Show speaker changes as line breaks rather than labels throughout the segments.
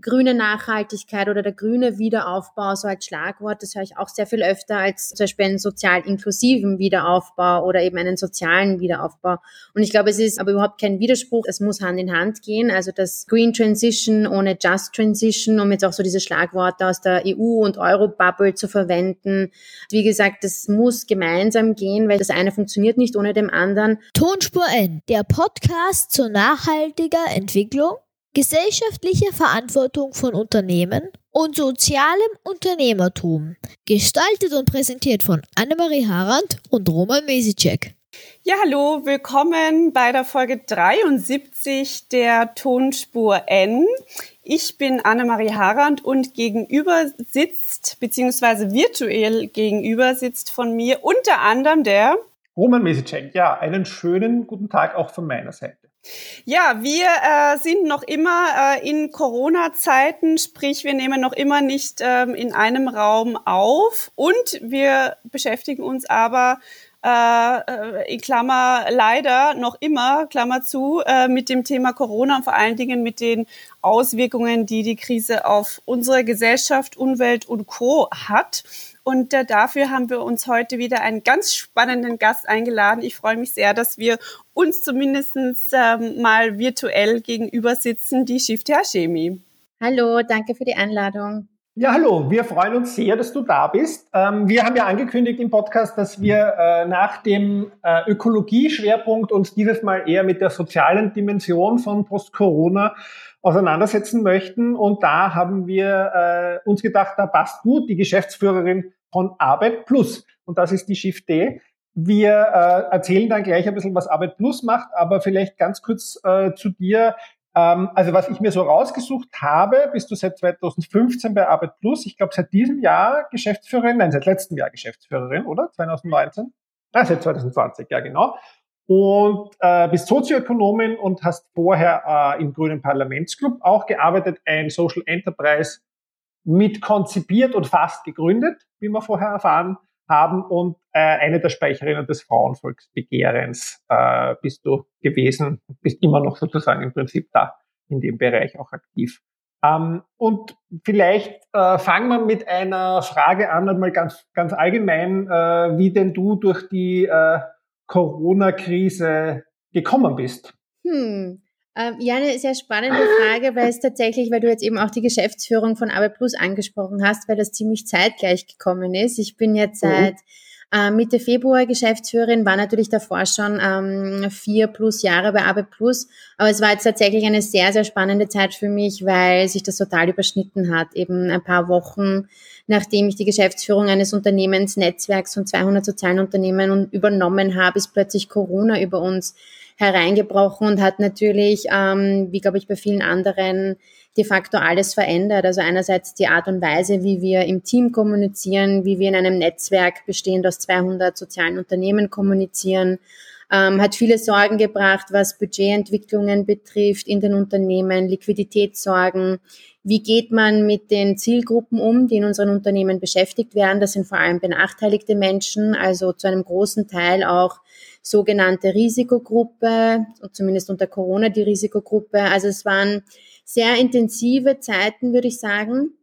grüne Nachhaltigkeit oder der grüne Wiederaufbau so als Schlagwort, das höre ich auch sehr viel öfter als zum Beispiel einen sozial inklusiven Wiederaufbau oder eben einen sozialen Wiederaufbau. Und ich glaube, es ist aber überhaupt kein Widerspruch, es muss Hand in Hand gehen. Also das Green Transition ohne Just Transition, um jetzt auch so diese Schlagworte aus der EU- und Euro-Bubble zu verwenden. Wie gesagt, das muss gemeinsam gehen, weil das eine funktioniert nicht ohne dem anderen.
Tonspur N, der Podcast zur nachhaltiger Entwicklung Gesellschaftliche Verantwortung von Unternehmen und sozialem Unternehmertum. Gestaltet und präsentiert von Annemarie Harand und Roman Mesicek.
Ja, hallo, willkommen bei der Folge 73 der Tonspur N. Ich bin Annemarie Harand und gegenüber sitzt, beziehungsweise virtuell gegenüber sitzt von mir unter anderem der
Roman Mesicek. Ja, einen schönen guten Tag auch von meiner Seite.
Ja, wir äh, sind noch immer äh, in Corona-Zeiten, sprich wir nehmen noch immer nicht ähm, in einem Raum auf und wir beschäftigen uns aber äh, äh, in Klammer leider noch immer, Klammer zu, äh, mit dem Thema Corona und vor allen Dingen mit den Auswirkungen, die die Krise auf unsere Gesellschaft, Umwelt und Co. hat. Und äh, dafür haben wir uns heute wieder einen ganz spannenden Gast eingeladen. Ich freue mich sehr, dass wir uns zumindest ähm, mal virtuell gegenüber sitzen, die Shift Chemie.
Hallo, danke für die Einladung.
Ja, hallo, wir freuen uns sehr, dass du da bist. Ähm, wir haben ja angekündigt im Podcast, dass wir äh, nach dem äh, Ökologie-Schwerpunkt uns dieses Mal eher mit der sozialen Dimension von Post-Corona auseinandersetzen möchten. Und da haben wir äh, uns gedacht, da passt gut die Geschäftsführerin von Arbeit Plus. Und das ist die Shift D. Wir äh, erzählen dann gleich ein bisschen, was Arbeit Plus macht, aber vielleicht ganz kurz äh, zu dir. Ähm, also was ich mir so rausgesucht habe, bist du seit 2015 bei Arbeit Plus. Ich glaube, seit diesem Jahr Geschäftsführerin, nein, seit letztem Jahr Geschäftsführerin, oder? 2019? Ah, seit 2020, ja genau und äh, bist Sozioökonomin und hast vorher äh, im Grünen Parlamentsclub auch gearbeitet, ein Social Enterprise mit konzipiert und fast gegründet, wie wir vorher erfahren haben. Und äh, eine der Speicherinnen des Frauenvolksbegehrens äh, bist du gewesen, bist immer noch sozusagen im Prinzip da in dem Bereich auch aktiv. Ähm, und vielleicht äh, fangen wir mit einer Frage an, einmal ganz, ganz allgemein, äh, wie denn du durch die äh, Corona-Krise gekommen bist?
Hm. Ähm, ja, eine sehr spannende Frage, weil es tatsächlich, weil du jetzt eben auch die Geschäftsführung von Arbeit Plus angesprochen hast, weil das ziemlich zeitgleich gekommen ist. Ich bin jetzt mhm. Äh, Mitte Februar Geschäftsführerin, war natürlich davor schon ähm, vier plus Jahre bei Arbeit Plus, aber es war jetzt tatsächlich eine sehr, sehr spannende Zeit für mich, weil sich das total überschnitten hat. Eben ein paar Wochen nachdem ich die Geschäftsführung eines Unternehmensnetzwerks von 200 sozialen Unternehmen übernommen habe, ist plötzlich Corona über uns hereingebrochen und hat natürlich, ähm, wie glaube ich bei vielen anderen, de facto alles verändert. Also einerseits die Art und Weise, wie wir im Team kommunizieren, wie wir in einem Netzwerk bestehend aus 200 sozialen Unternehmen kommunizieren, ähm, hat viele Sorgen gebracht, was Budgetentwicklungen betrifft in den Unternehmen, Liquiditätssorgen, wie geht man mit den Zielgruppen um, die in unseren Unternehmen beschäftigt werden? Das sind vor allem benachteiligte Menschen, also zu einem großen Teil auch sogenannte Risikogruppe, zumindest unter Corona die Risikogruppe. Also es waren sehr intensive Zeiten, würde ich sagen.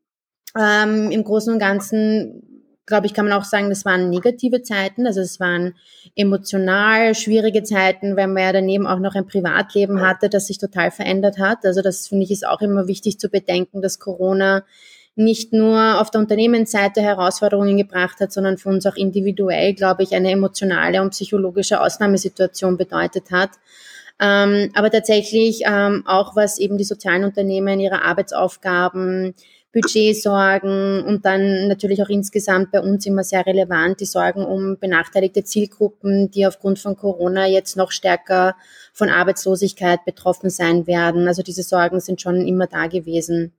Ähm, Im Großen und Ganzen glaube ich, kann man auch sagen, das waren negative Zeiten. Also es waren emotional schwierige Zeiten, weil man ja daneben auch noch ein Privatleben hatte, das sich total verändert hat. Also das finde ich ist auch immer wichtig zu bedenken, dass Corona nicht nur auf der Unternehmensseite Herausforderungen gebracht hat, sondern für uns auch individuell, glaube ich, eine emotionale und psychologische Ausnahmesituation bedeutet hat. Ähm, aber tatsächlich ähm, auch was eben die sozialen Unternehmen, ihre Arbeitsaufgaben, Budgetsorgen und dann natürlich auch insgesamt bei uns immer sehr relevant die Sorgen um benachteiligte Zielgruppen, die aufgrund von Corona jetzt noch stärker von Arbeitslosigkeit betroffen sein werden. Also diese Sorgen sind schon immer da gewesen.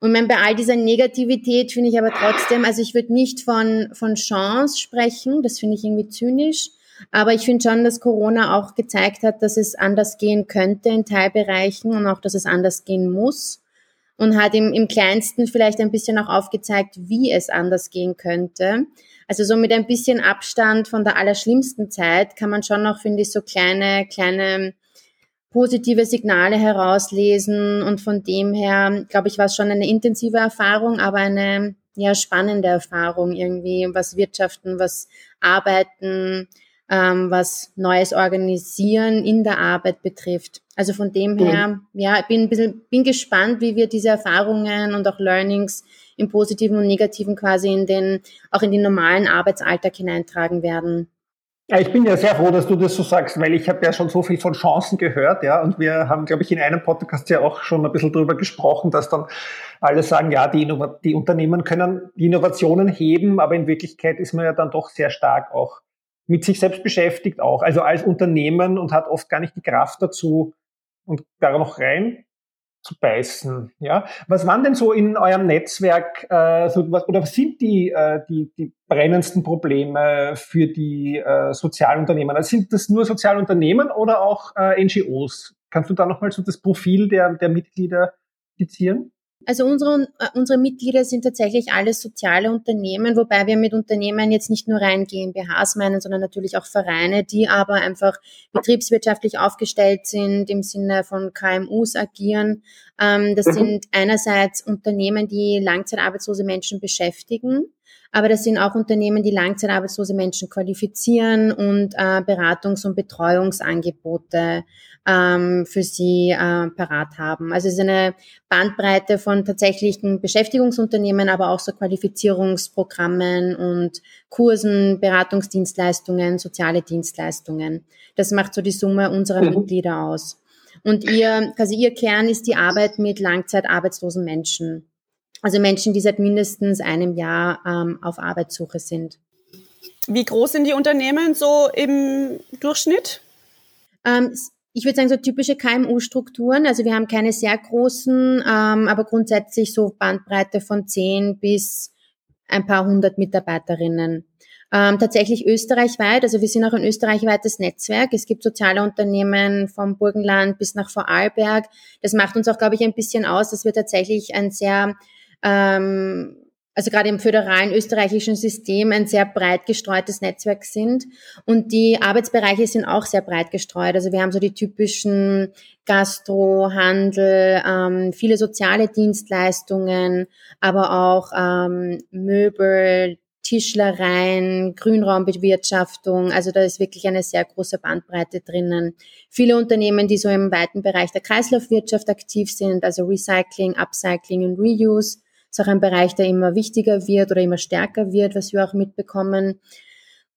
Und mein, bei all dieser Negativität finde ich aber trotzdem, also ich würde nicht von, von Chance sprechen, das finde ich irgendwie zynisch, aber ich finde schon, dass Corona auch gezeigt hat, dass es anders gehen könnte in Teilbereichen und auch, dass es anders gehen muss und hat im, im kleinsten vielleicht ein bisschen auch aufgezeigt, wie es anders gehen könnte. Also so mit ein bisschen Abstand von der allerschlimmsten Zeit kann man schon noch, finde ich, so kleine, kleine positive Signale herauslesen und von dem her, glaube ich, war es schon eine intensive Erfahrung, aber eine ja spannende Erfahrung irgendwie, was Wirtschaften, was Arbeiten, ähm, was Neues organisieren in der Arbeit betrifft. Also von dem her, mhm. ja, bin ein bisschen, bin gespannt, wie wir diese Erfahrungen und auch Learnings im Positiven und Negativen quasi in den, auch in den normalen Arbeitsalltag hineintragen werden.
Ja, ich bin ja sehr froh, dass du das so sagst, weil ich habe ja schon so viel von Chancen gehört, ja, und wir haben, glaube ich, in einem Podcast ja auch schon ein bisschen darüber gesprochen, dass dann alle sagen, ja, die, Innov die Unternehmen können die Innovationen heben, aber in Wirklichkeit ist man ja dann doch sehr stark auch mit sich selbst beschäftigt auch, also als Unternehmen und hat oft gar nicht die Kraft dazu und da noch rein zu beißen. Ja, was waren denn so in eurem Netzwerk äh, so was, oder was sind die, äh, die die brennendsten Probleme für die äh, Sozialunternehmen? Also sind das nur Sozialunternehmen oder auch äh, NGOs? Kannst du da nochmal so das Profil der der Mitglieder skizzieren?
Also unsere, äh, unsere Mitglieder sind tatsächlich alles soziale Unternehmen, wobei wir mit Unternehmen jetzt nicht nur rein GmbHs meinen, sondern natürlich auch Vereine, die aber einfach betriebswirtschaftlich aufgestellt sind, im Sinne von KMUs agieren. Ähm, das mhm. sind einerseits Unternehmen, die langzeitarbeitslose Menschen beschäftigen aber das sind auch Unternehmen, die langzeitarbeitslose Menschen qualifizieren und äh, Beratungs- und Betreuungsangebote ähm, für sie äh, parat haben. Also es ist eine Bandbreite von tatsächlichen Beschäftigungsunternehmen, aber auch so Qualifizierungsprogrammen und Kursen, Beratungsdienstleistungen, soziale Dienstleistungen. Das macht so die Summe unserer mhm. Mitglieder aus. Und ihr, quasi ihr Kern ist die Arbeit mit langzeitarbeitslosen Menschen. Also Menschen, die seit mindestens einem Jahr ähm, auf Arbeitssuche sind.
Wie groß sind die Unternehmen so im Durchschnitt?
Ähm, ich würde sagen, so typische KMU-Strukturen. Also wir haben keine sehr großen, ähm, aber grundsätzlich so Bandbreite von zehn bis ein paar hundert Mitarbeiterinnen. Ähm, tatsächlich österreichweit, also wir sind auch ein österreichweites Netzwerk. Es gibt soziale Unternehmen vom Burgenland bis nach Vorarlberg. Das macht uns auch, glaube ich, ein bisschen aus, dass wir tatsächlich ein sehr ähm, also gerade im föderalen österreichischen System ein sehr breit gestreutes Netzwerk sind. Und die Arbeitsbereiche sind auch sehr breit gestreut. Also wir haben so die typischen Gastro, Handel, ähm, viele soziale Dienstleistungen, aber auch ähm, Möbel, Tischlereien, Grünraumbewirtschaftung. Also da ist wirklich eine sehr große Bandbreite drinnen. Viele Unternehmen, die so im weiten Bereich der Kreislaufwirtschaft aktiv sind, also Recycling, Upcycling und Reuse ist auch ein Bereich, der immer wichtiger wird oder immer stärker wird, was wir auch mitbekommen.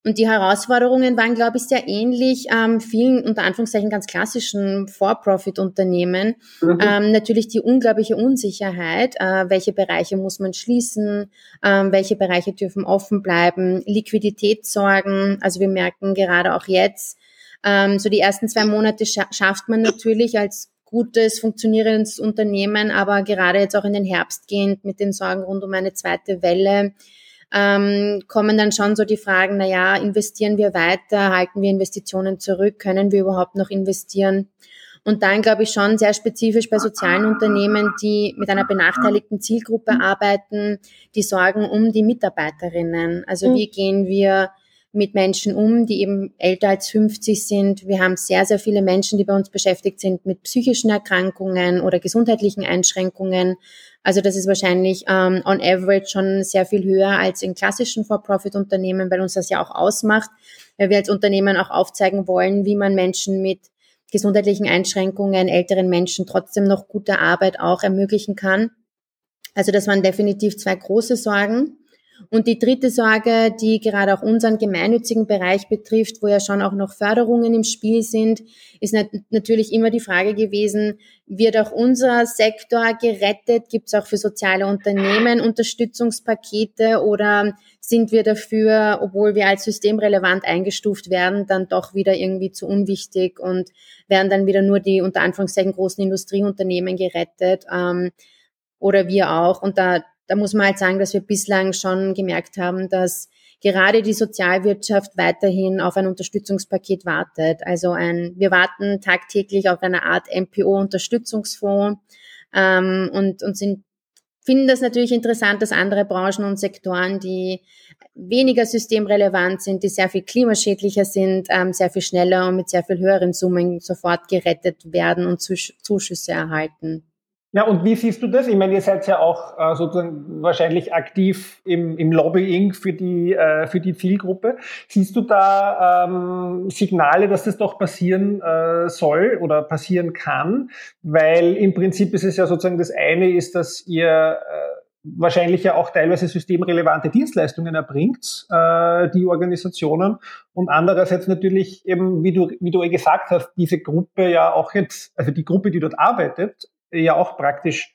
Und die Herausforderungen waren, glaube ich, sehr ähnlich ähm, vielen unter Anführungszeichen ganz klassischen For-Profit-Unternehmen. Mhm. Ähm, natürlich die unglaubliche Unsicherheit, äh, welche Bereiche muss man schließen, ähm, welche Bereiche dürfen offen bleiben, Liquiditätssorgen. Also wir merken gerade auch jetzt, ähm, so die ersten zwei Monate scha schafft man natürlich als gutes, funktionierendes Unternehmen, aber gerade jetzt auch in den Herbst gehend mit den Sorgen rund um eine zweite Welle, ähm, kommen dann schon so die Fragen, na ja, investieren wir weiter, halten wir Investitionen zurück, können wir überhaupt noch investieren? Und dann glaube ich schon sehr spezifisch bei sozialen Unternehmen, die mit einer benachteiligten Zielgruppe arbeiten, die sorgen um die Mitarbeiterinnen. Also wie gehen wir mit Menschen um, die eben älter als 50 sind. Wir haben sehr, sehr viele Menschen, die bei uns beschäftigt sind mit psychischen Erkrankungen oder gesundheitlichen Einschränkungen. Also das ist wahrscheinlich ähm, on average schon sehr viel höher als in klassischen For-Profit-Unternehmen, weil uns das ja auch ausmacht, weil wir als Unternehmen auch aufzeigen wollen, wie man Menschen mit gesundheitlichen Einschränkungen, älteren Menschen trotzdem noch gute Arbeit auch ermöglichen kann. Also das waren definitiv zwei große Sorgen. Und die dritte Sorge, die gerade auch unseren gemeinnützigen Bereich betrifft, wo ja schon auch noch Förderungen im Spiel sind, ist nat natürlich immer die Frage gewesen, wird auch unser Sektor gerettet? Gibt es auch für soziale Unternehmen Unterstützungspakete oder sind wir dafür, obwohl wir als systemrelevant eingestuft werden, dann doch wieder irgendwie zu unwichtig und werden dann wieder nur die unter Anführungszeichen großen Industrieunternehmen gerettet? Ähm, oder wir auch. Und da da muss man halt sagen, dass wir bislang schon gemerkt haben, dass gerade die Sozialwirtschaft weiterhin auf ein Unterstützungspaket wartet. Also ein, wir warten tagtäglich auf eine Art MPO-Unterstützungsfonds ähm, und, und sind finden das natürlich interessant, dass andere Branchen und Sektoren, die weniger systemrelevant sind, die sehr viel klimaschädlicher sind, ähm, sehr viel schneller und mit sehr viel höheren Summen sofort gerettet werden und Zuschüsse erhalten.
Ja, und wie siehst du das? Ich meine, ihr seid ja auch äh, sozusagen wahrscheinlich aktiv im, im Lobbying für die, äh, für die Zielgruppe. Siehst du da ähm, Signale, dass das doch passieren äh, soll oder passieren kann? Weil im Prinzip ist es ja sozusagen das eine ist, dass ihr äh, wahrscheinlich ja auch teilweise systemrelevante Dienstleistungen erbringt, äh, die Organisationen. Und andererseits natürlich eben, wie du, wie du eh gesagt hast, diese Gruppe ja auch jetzt, also die Gruppe, die dort arbeitet, ja auch praktisch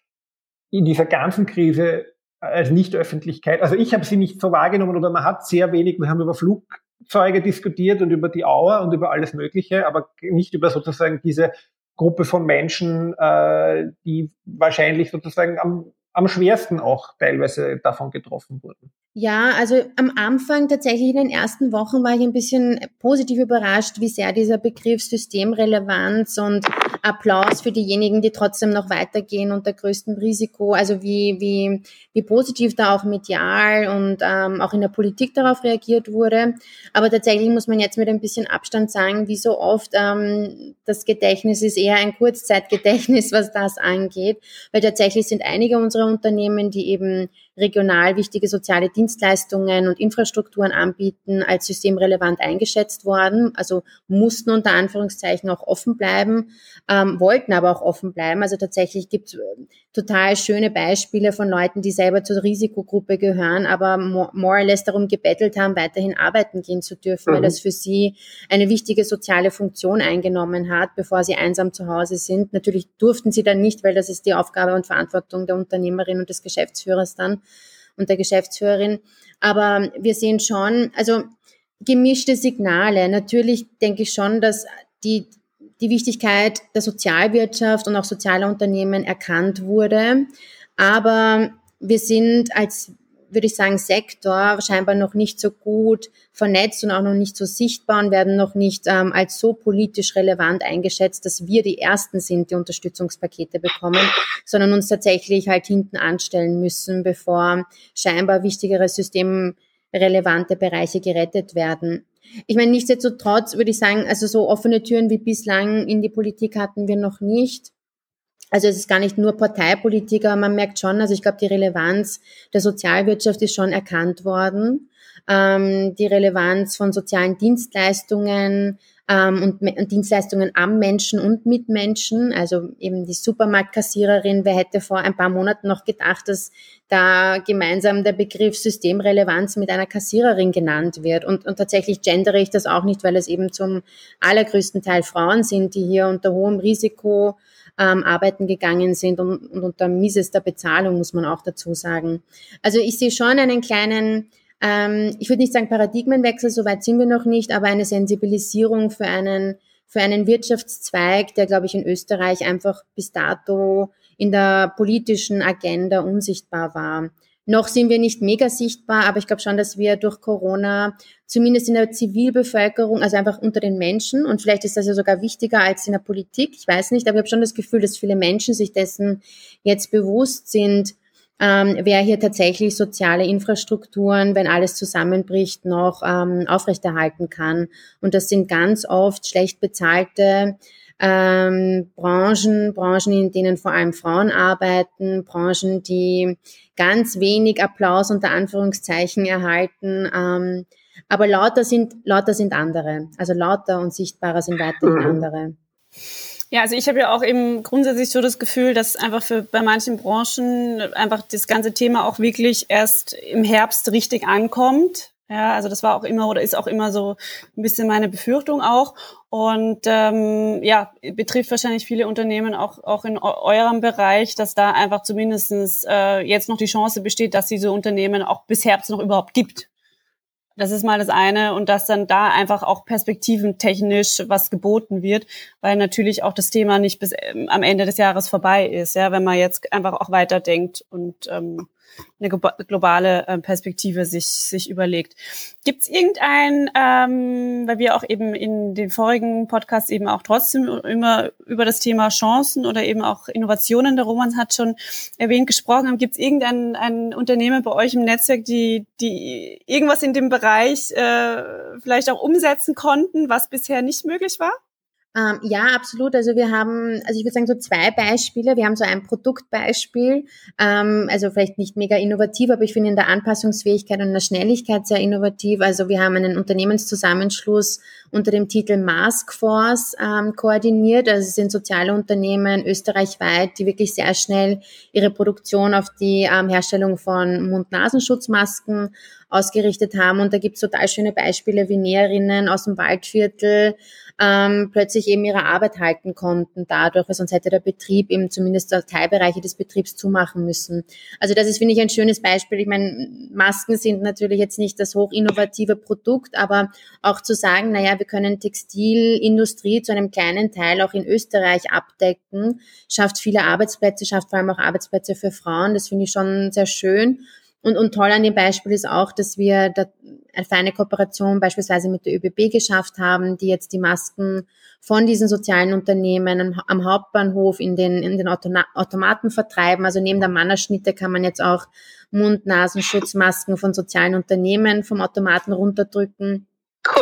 in dieser ganzen Krise als Nicht-Öffentlichkeit, also ich habe sie nicht so wahrgenommen oder man hat sehr wenig, wir haben über Flugzeuge diskutiert und über die Auer und über alles Mögliche, aber nicht über sozusagen diese Gruppe von Menschen, äh, die wahrscheinlich sozusagen am, am schwersten auch teilweise davon getroffen wurden.
Ja, also am Anfang tatsächlich in den ersten Wochen war ich ein bisschen positiv überrascht, wie sehr dieser Begriff Systemrelevanz und Applaus für diejenigen, die trotzdem noch weitergehen unter größtem Risiko, also wie, wie, wie positiv da auch medial und ähm, auch in der Politik darauf reagiert wurde. Aber tatsächlich muss man jetzt mit ein bisschen Abstand sagen, wie so oft, ähm, das Gedächtnis ist eher ein Kurzzeitgedächtnis, was das angeht, weil tatsächlich sind einige unserer Unternehmen, die eben regional wichtige soziale Dienstleistungen und Infrastrukturen anbieten, als systemrelevant eingeschätzt worden, also mussten unter Anführungszeichen auch offen bleiben, ähm, wollten aber auch offen bleiben. Also tatsächlich gibt es total schöne Beispiele von Leuten, die selber zur Risikogruppe gehören, aber more or less darum gebettelt haben, weiterhin arbeiten gehen zu dürfen, mhm. weil das für sie eine wichtige soziale Funktion eingenommen hat, bevor sie einsam zu Hause sind. Natürlich durften sie dann nicht, weil das ist die Aufgabe und Verantwortung der Unternehmerin und des Geschäftsführers dann und der Geschäftsführerin. Aber wir sehen schon, also gemischte Signale. Natürlich denke ich schon, dass die, die Wichtigkeit der Sozialwirtschaft und auch sozialer Unternehmen erkannt wurde. Aber wir sind als würde ich sagen, Sektor scheinbar noch nicht so gut vernetzt und auch noch nicht so sichtbar und werden noch nicht ähm, als so politisch relevant eingeschätzt, dass wir die Ersten sind, die Unterstützungspakete bekommen, sondern uns tatsächlich halt hinten anstellen müssen, bevor scheinbar wichtigere systemrelevante Bereiche gerettet werden. Ich meine, nichtsdestotrotz würde ich sagen, also so offene Türen wie bislang in die Politik hatten wir noch nicht. Also es ist gar nicht nur Parteipolitik, aber man merkt schon, also ich glaube, die Relevanz der Sozialwirtschaft ist schon erkannt worden. Ähm, die Relevanz von sozialen Dienstleistungen ähm, und, und, Dienstleistungen am Menschen und mit Menschen. Also eben die Supermarktkassiererin. Wer hätte vor ein paar Monaten noch gedacht, dass da gemeinsam der Begriff Systemrelevanz mit einer Kassiererin genannt wird. Und, und tatsächlich gendere ich das auch nicht, weil es eben zum allergrößten Teil Frauen sind, die hier unter hohem Risiko ähm, arbeiten gegangen sind und, und unter miesester Bezahlung, muss man auch dazu sagen. Also ich sehe schon einen kleinen, ähm, ich würde nicht sagen Paradigmenwechsel, soweit sind wir noch nicht, aber eine Sensibilisierung für einen, für einen Wirtschaftszweig, der, glaube ich, in Österreich einfach bis dato in der politischen Agenda unsichtbar war. Noch sind wir nicht mega sichtbar, aber ich glaube schon, dass wir durch Corona zumindest in der Zivilbevölkerung, also einfach unter den Menschen, und vielleicht ist das ja sogar wichtiger als in der Politik, ich weiß nicht, aber ich habe schon das Gefühl, dass viele Menschen sich dessen jetzt bewusst sind, ähm, wer hier tatsächlich soziale Infrastrukturen, wenn alles zusammenbricht, noch ähm, aufrechterhalten kann. Und das sind ganz oft schlecht bezahlte ähm, Branchen, Branchen, in denen vor allem Frauen arbeiten, Branchen, die ganz wenig Applaus unter Anführungszeichen erhalten. Ähm, aber lauter sind, lauter sind andere. Also lauter und sichtbarer sind weiterhin mhm. andere.
Ja, also ich habe ja auch eben grundsätzlich so das Gefühl, dass einfach für bei manchen Branchen einfach das ganze Thema auch wirklich erst im Herbst richtig ankommt. Ja, also das war auch immer oder ist auch immer so ein bisschen meine Befürchtung auch. Und ähm, ja, betrifft wahrscheinlich viele Unternehmen auch, auch in eurem Bereich, dass da einfach zumindestens äh, jetzt noch die Chance besteht, dass diese Unternehmen auch bis Herbst noch überhaupt gibt. Das ist mal das eine. Und dass dann da einfach auch perspektiventechnisch was geboten wird, weil natürlich auch das Thema nicht bis ähm, am Ende des Jahres vorbei ist, ja, wenn man jetzt einfach auch weiterdenkt und ähm, eine globale äh, Perspektive sich, sich überlegt. Gibt es irgendein, ähm, weil wir auch eben in den vorigen Podcasts eben auch trotzdem immer über das Thema Chancen oder eben auch Innovationen, der Roman hat schon erwähnt, gesprochen haben, gibt es irgendein ein Unternehmen bei euch im Netzwerk, die, die irgendwas in dem Bereich äh, vielleicht auch umsetzen konnten, was bisher nicht möglich war?
Ähm, ja, absolut. Also wir haben, also ich würde sagen so zwei Beispiele. Wir haben so ein Produktbeispiel, ähm, also vielleicht nicht mega innovativ, aber ich finde in der Anpassungsfähigkeit und der Schnelligkeit sehr innovativ. Also wir haben einen Unternehmenszusammenschluss unter dem Titel Mask Force ähm, koordiniert. Also es sind soziale Unternehmen österreichweit, die wirklich sehr schnell ihre Produktion auf die ähm, Herstellung von Mund-Nasenschutzmasken ausgerichtet haben. Und da gibt's total schöne Beispiele wie Näherinnen aus dem Waldviertel, ähm, plötzlich eben ihre Arbeit halten konnten dadurch, weil sonst hätte der Betrieb eben zumindest Teilbereiche des Betriebs zumachen müssen. Also das ist, finde ich, ein schönes Beispiel. Ich meine, Masken sind natürlich jetzt nicht das hochinnovative Produkt, aber auch zu sagen, naja, wir können Textilindustrie zu einem kleinen Teil auch in Österreich abdecken, schafft viele Arbeitsplätze, schafft vor allem auch Arbeitsplätze für Frauen. Das finde ich schon sehr schön. Und, und toll an dem Beispiel ist auch, dass wir da eine feine Kooperation beispielsweise mit der ÖBB geschafft haben, die jetzt die Masken von diesen sozialen Unternehmen am, am Hauptbahnhof in den, in den Automaten vertreiben. Also neben der Mannerschnitte kann man jetzt auch Mund-Nasenschutzmasken von sozialen Unternehmen vom Automaten runterdrücken.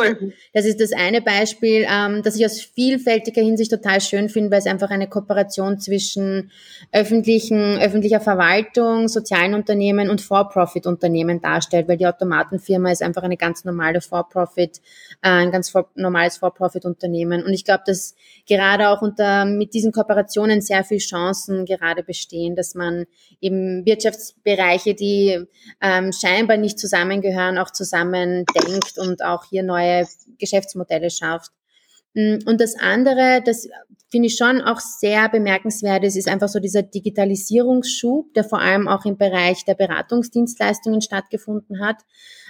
Cool. Das ist das eine Beispiel, ähm, das ich aus vielfältiger Hinsicht total schön finde, weil es einfach eine Kooperation zwischen öffentlichen, öffentlicher Verwaltung, sozialen Unternehmen und For-Profit-Unternehmen darstellt, weil die Automatenfirma ist einfach eine ganz normale For-Profit, äh, ein ganz for normales For-Profit-Unternehmen. Und ich glaube, dass gerade auch unter, mit diesen Kooperationen sehr viel Chancen gerade bestehen, dass man eben Wirtschaftsbereiche, die ähm, scheinbar nicht zusammengehören, auch zusammen denkt und auch hier neue Geschäftsmodelle schafft. Mm, und das andere, das finde ich schon auch sehr bemerkenswert ist, ist einfach so dieser Digitalisierungsschub, der vor allem auch im Bereich der Beratungsdienstleistungen stattgefunden hat.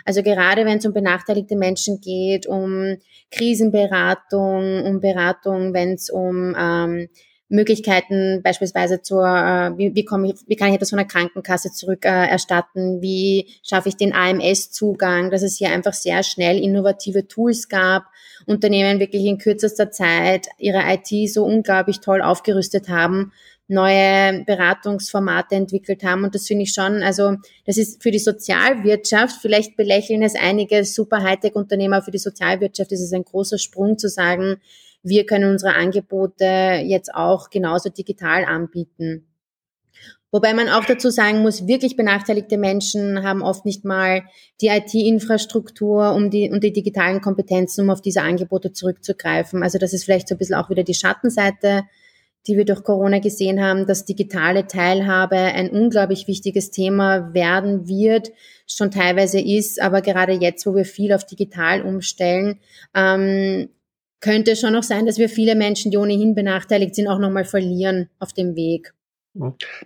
Also gerade wenn es um benachteiligte Menschen geht, um Krisenberatung, um Beratung, wenn es um ähm, Möglichkeiten beispielsweise zur, äh, wie, wie, komme ich, wie kann ich etwas von der Krankenkasse zurückerstatten, äh, wie schaffe ich den AMS-Zugang, dass es hier einfach sehr schnell innovative Tools gab, Unternehmen wirklich in kürzester Zeit ihre IT so unglaublich toll aufgerüstet haben, neue Beratungsformate entwickelt haben. Und das finde ich schon, also das ist für die Sozialwirtschaft, vielleicht belächeln es einige super Hightech-Unternehmer, für die Sozialwirtschaft ist es ein großer Sprung zu sagen, wir können unsere Angebote jetzt auch genauso digital anbieten. Wobei man auch dazu sagen muss, wirklich benachteiligte Menschen haben oft nicht mal die IT-Infrastruktur um die, und die digitalen Kompetenzen, um auf diese Angebote zurückzugreifen. Also das ist vielleicht so ein bisschen auch wieder die Schattenseite, die wir durch Corona gesehen haben, dass digitale Teilhabe ein unglaublich wichtiges Thema werden wird, schon teilweise ist, aber gerade jetzt, wo wir viel auf digital umstellen, ähm, könnte schon auch sein, dass wir viele Menschen, die ohnehin benachteiligt sind, auch nochmal verlieren auf dem Weg.